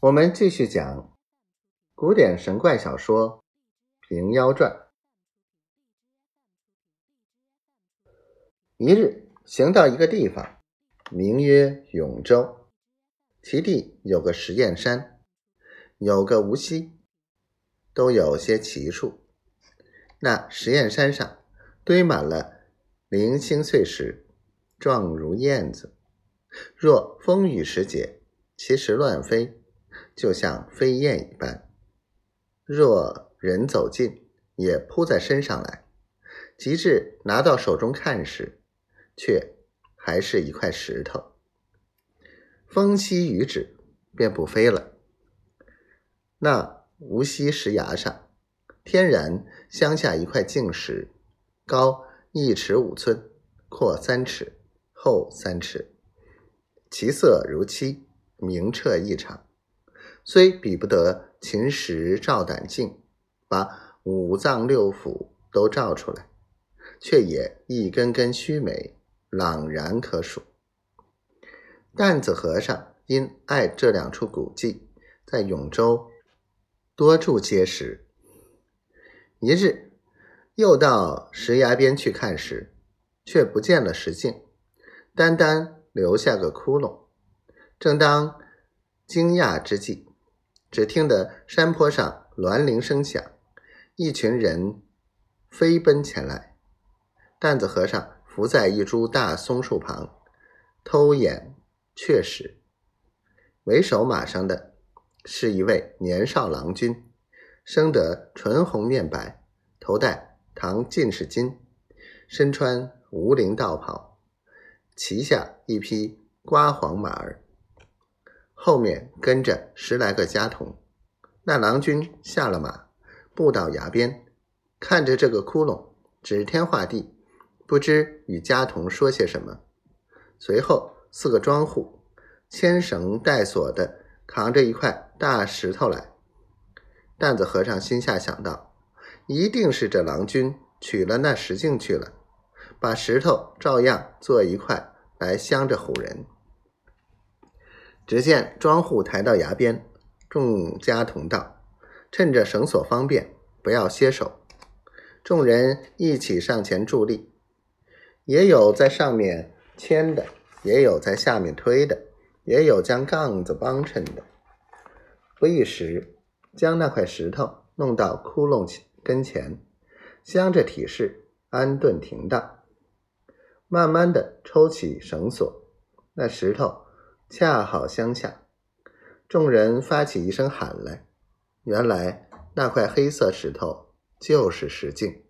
我们继续讲古典神怪小说《平妖传》。一日，行到一个地方，名曰永州，其地有个实验山，有个无锡，都有些奇处。那实验山上堆满了零星碎石，状如燕子。若风雨时节，其实乱飞。就像飞燕一般，若人走近，也扑在身上来。及至拿到手中看时，却还是一块石头。风息雨止，便不飞了。那无锡石崖上，天然镶下一块净石，高一尺五寸，阔三尺，厚三尺，其色如漆，明澈异常。虽比不得秦时照胆镜，把五脏六腑都照出来，却也一根根须眉，朗然可数。担子和尚因爱这两处古迹，在永州多住结实。一日，又到石崖边去看时，却不见了石镜，单单留下个窟窿。正当惊讶之际，只听得山坡上鸾铃声响，一群人飞奔前来。担子和尚伏在一株大松树旁，偷眼确实。为首马上的是一位年少郎君，生得唇红面白，头戴唐进士巾，身穿无领道袍，骑下一匹瓜黄马儿。后面跟着十来个家童，那郎君下了马，步到崖边，看着这个窟窿，指天画地，不知与家童说些什么。随后四个庄户牵绳带锁的扛着一块大石头来。担子和尚心下想到，一定是这郎君取了那石镜去了，把石头照样做一块来镶着唬人。只见庄户抬到崖边，众家同道：“趁着绳索方便，不要歇手。”众人一起上前助力，也有在上面牵的，也有在下面推的，也有将杠子帮衬的。不一时，将那块石头弄到窟窿跟前，镶着体式，安顿停当。慢慢的抽起绳索，那石头。恰好相恰，众人发起一声喊来。原来那块黑色石头就是石镜。